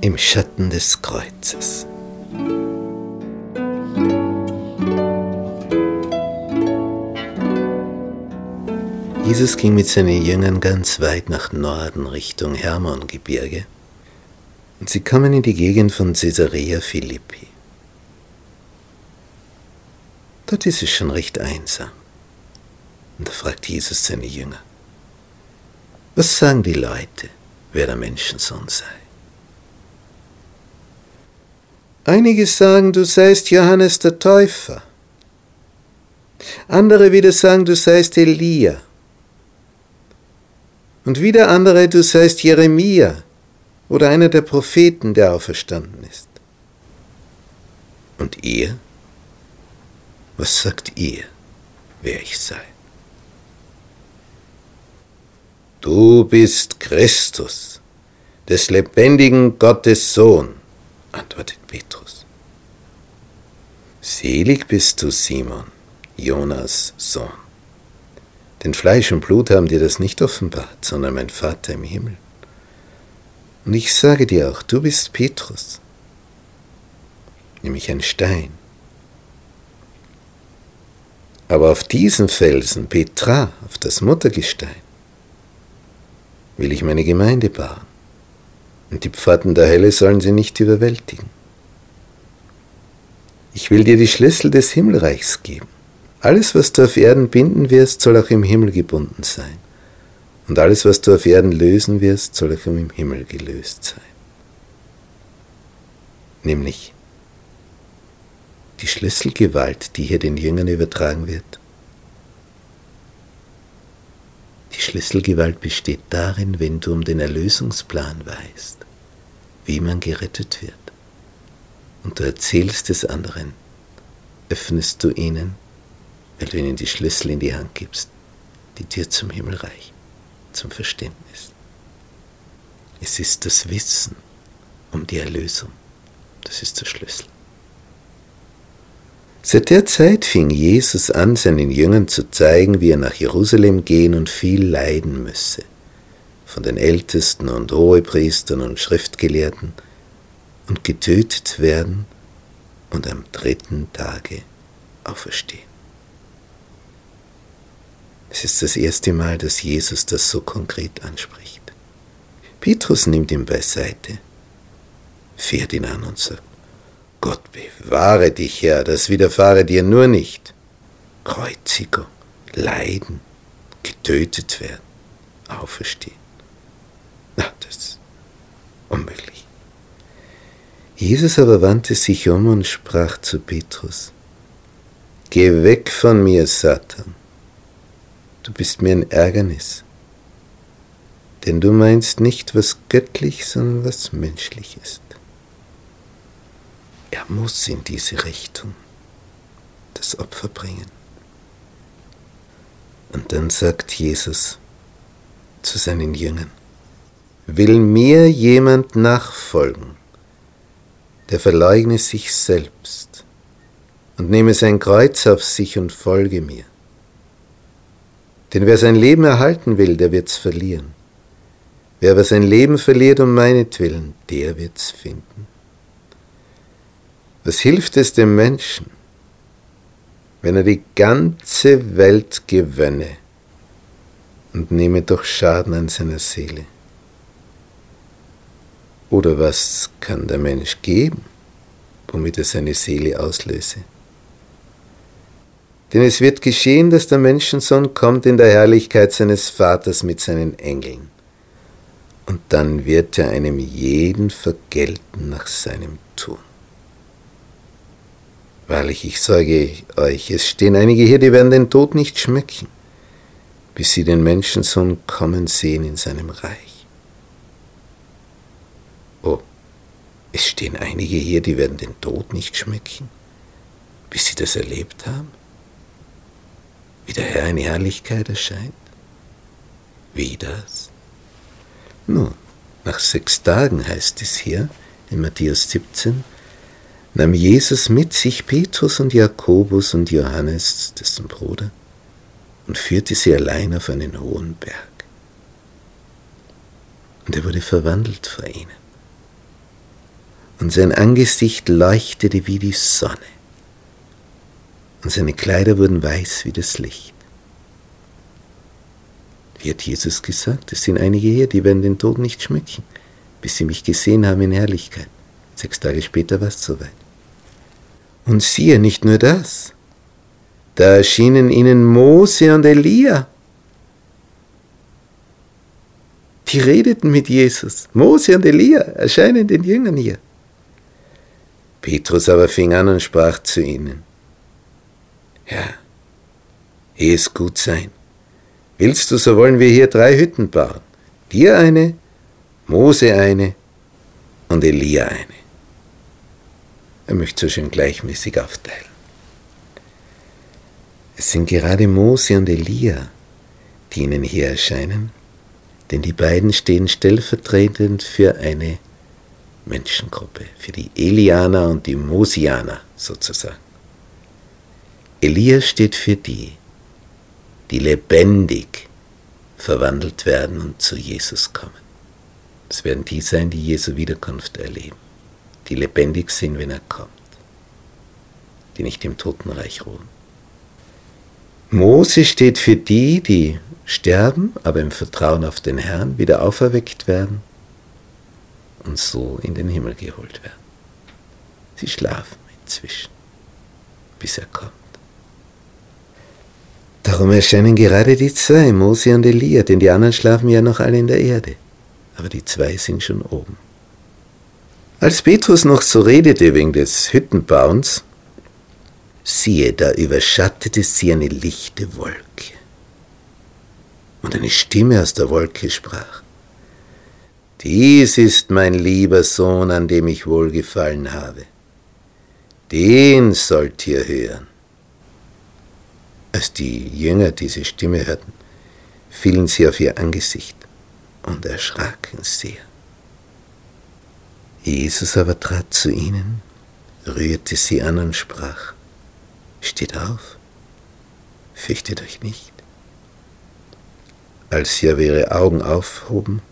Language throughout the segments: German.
Im Schatten des Kreuzes. Jesus ging mit seinen Jüngern ganz weit nach Norden Richtung Hermongebirge und sie kamen in die Gegend von Caesarea Philippi. Dort ist es schon recht einsam. Und da fragt Jesus seine Jünger, was sagen die Leute, wer der Menschensohn sei? Einige sagen, du seist Johannes der Täufer. Andere wieder sagen, du seist Elia und wieder andere, du seist Jeremia oder einer der Propheten, der auferstanden ist. Und ihr? Was sagt ihr, wer ich sei? Du bist Christus, des lebendigen Gottes Sohn, antwortet Petrus. Selig bist du, Simon, Jonas Sohn. Denn Fleisch und Blut haben dir das nicht offenbart, sondern mein Vater im Himmel. Und ich sage dir auch, du bist Petrus, nämlich ein Stein. Aber auf diesen Felsen, Petra, auf das Muttergestein, will ich meine Gemeinde bauen. Und die Pforten der Hölle sollen sie nicht überwältigen. Ich will dir die Schlüssel des Himmelreichs geben. Alles, was du auf Erden binden wirst, soll auch im Himmel gebunden sein. Und alles, was du auf Erden lösen wirst, soll auch im Himmel gelöst sein. Nämlich die Schlüsselgewalt, die hier den Jüngern übertragen wird. Die Schlüsselgewalt besteht darin, wenn du um den Erlösungsplan weißt, wie man gerettet wird, und du erzählst es anderen, öffnest du ihnen weil du ihnen die Schlüssel in die Hand gibst, die Tür zum Himmelreich, zum Verständnis. Es ist das Wissen um die Erlösung, das ist der Schlüssel. Seit der Zeit fing Jesus an, seinen Jüngern zu zeigen, wie er nach Jerusalem gehen und viel leiden müsse, von den Ältesten und Hohepriestern und Schriftgelehrten, und getötet werden und am dritten Tage auferstehen. Es ist das erste Mal, dass Jesus das so konkret anspricht. Petrus nimmt ihn beiseite, fährt ihn an und sagt, Gott bewahre dich, Herr, das widerfahre dir nur nicht. Kreuzigung, Leiden, getötet werden, auferstehen. Na, das ist unmöglich. Jesus aber wandte sich um und sprach zu Petrus, Geh weg von mir, Satan du bist mir ein Ärgernis. Denn du meinst nicht, was göttlich, sondern was menschlich ist. Er muss in diese Richtung das Opfer bringen. Und dann sagt Jesus zu seinen Jüngern, will mir jemand nachfolgen, der verleugne sich selbst und nehme sein Kreuz auf sich und folge mir. Denn wer sein Leben erhalten will, der wird's verlieren. Wer aber sein Leben verliert um meinetwillen, der wird's finden. Was hilft es dem Menschen, wenn er die ganze Welt gewönne und nehme doch Schaden an seiner Seele? Oder was kann der Mensch geben, womit er seine Seele auslöse? Denn es wird geschehen, dass der Menschensohn kommt in der Herrlichkeit seines Vaters mit seinen Engeln. Und dann wird er einem jeden vergelten nach seinem Tun. Wahrlich, ich sage euch, es stehen einige hier, die werden den Tod nicht schmecken, bis sie den Menschensohn kommen sehen in seinem Reich. Oh, es stehen einige hier, die werden den Tod nicht schmecken, bis sie das erlebt haben wie der Herr in Herrlichkeit erscheint? Wie das? Nun, nach sechs Tagen heißt es hier in Matthäus 17, nahm Jesus mit sich Petrus und Jakobus und Johannes, dessen Bruder, und führte sie allein auf einen hohen Berg. Und er wurde verwandelt vor ihnen. Und sein Angesicht leuchtete wie die Sonne, und seine Kleider wurden weiß wie das Licht. Wie hat Jesus gesagt? Es sind einige hier, die werden den Tod nicht schmücken, bis sie mich gesehen haben in Herrlichkeit. Sechs Tage später war es soweit. Und siehe, nicht nur das. Da erschienen ihnen Mose und Elia. Die redeten mit Jesus. Mose und Elia erscheinen den Jüngern hier. Petrus aber fing an und sprach zu ihnen, Herr, ehe es gut sein, willst du, so wollen wir hier drei Hütten bauen, dir eine, Mose eine und Elia eine. Er möchte so schön gleichmäßig aufteilen. Es sind gerade Mose und Elia, die ihnen hier erscheinen, denn die beiden stehen stellvertretend für eine Menschengruppe, für die Elianer und die Mosianer sozusagen. Elia steht für die, die lebendig verwandelt werden und zu Jesus kommen. Es werden die sein, die Jesu Wiederkunft erleben die lebendig sind, wenn er kommt, die nicht im Totenreich ruhen. Mose steht für die, die sterben, aber im Vertrauen auf den Herrn wieder auferweckt werden und so in den Himmel geholt werden. Sie schlafen inzwischen, bis er kommt. Darum erscheinen gerade die zwei, Mose und Elia, denn die anderen schlafen ja noch alle in der Erde, aber die zwei sind schon oben. Als Petrus noch so redete wegen des Hüttenbauens, siehe, da überschattete sie eine lichte Wolke. Und eine Stimme aus der Wolke sprach, Dies ist mein lieber Sohn, an dem ich wohlgefallen habe. Den sollt ihr hören. Als die Jünger diese Stimme hörten, fielen sie auf ihr Angesicht und erschraken sehr. Jesus aber trat zu ihnen, rührte sie an und sprach, Steht auf, fürchtet euch nicht. Als sie aber ihre Augen aufhoben,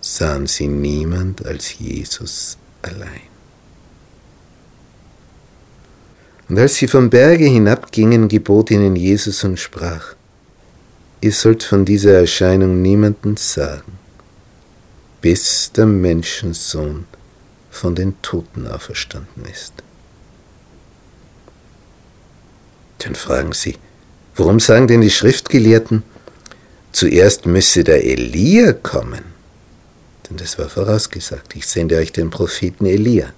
sahen sie niemand als Jesus allein. Und als sie vom Berge hinabgingen, gebot ihnen Jesus und sprach, Ihr sollt von dieser Erscheinung niemanden sagen bis der Menschensohn von den Toten auferstanden ist. Dann fragen sie, warum sagen denn die Schriftgelehrten, zuerst müsse der Elia kommen? Denn das war vorausgesagt, ich sende euch den Propheten Elia,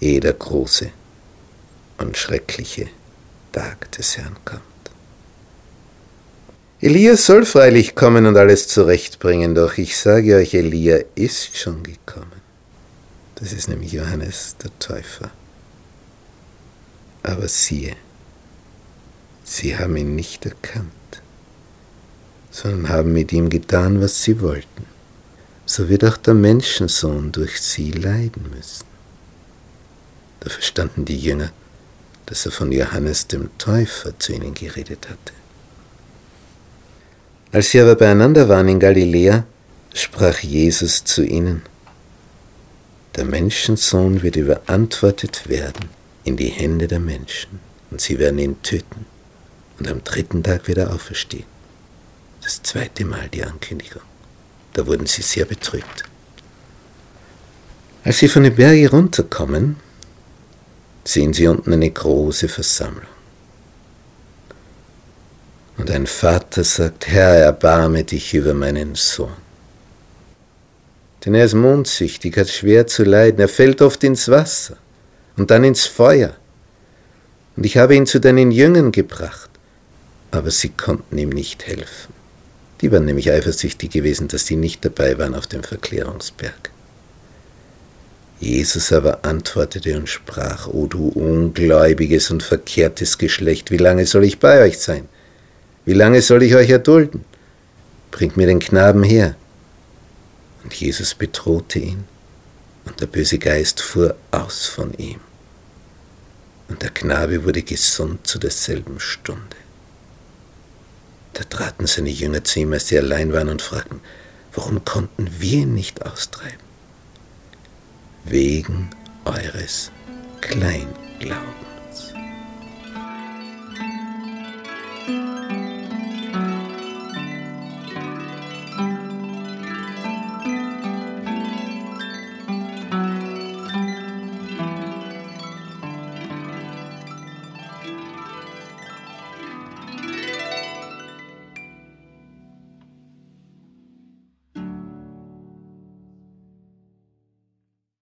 ehe der große und schreckliche Tag des Herrn kommt. Elia soll freilich kommen und alles zurechtbringen, doch ich sage euch, Elia ist schon gekommen. Das ist nämlich Johannes der Täufer. Aber siehe, sie haben ihn nicht erkannt, sondern haben mit ihm getan, was sie wollten. So wird auch der Menschensohn durch sie leiden müssen. Da verstanden die Jünger, dass er von Johannes dem Täufer zu ihnen geredet hatte. Als sie aber beieinander waren in Galiläa, sprach Jesus zu ihnen, der Menschensohn wird überantwortet werden in die Hände der Menschen, und sie werden ihn töten, und am dritten Tag wird er auferstehen. Das zweite Mal die Ankündigung. Da wurden sie sehr betrübt. Als sie von den Bergen runterkommen, sehen sie unten eine große Versammlung. Und ein Vater sagt, Herr, erbarme dich über meinen Sohn. Denn er ist mondsüchtig, hat schwer zu leiden, er fällt oft ins Wasser und dann ins Feuer. Und ich habe ihn zu deinen Jüngern gebracht, aber sie konnten ihm nicht helfen. Die waren nämlich eifersüchtig gewesen, dass sie nicht dabei waren auf dem Verklärungsberg. Jesus aber antwortete und sprach, O du ungläubiges und verkehrtes Geschlecht, wie lange soll ich bei euch sein? Wie lange soll ich euch erdulden? Bringt mir den Knaben her. Und Jesus bedrohte ihn und der böse Geist fuhr aus von ihm. Und der Knabe wurde gesund zu derselben Stunde. Da traten seine Jünger zu ihm, als sie allein waren, und fragten, warum konnten wir ihn nicht austreiben? Wegen eures Kleinglaubens.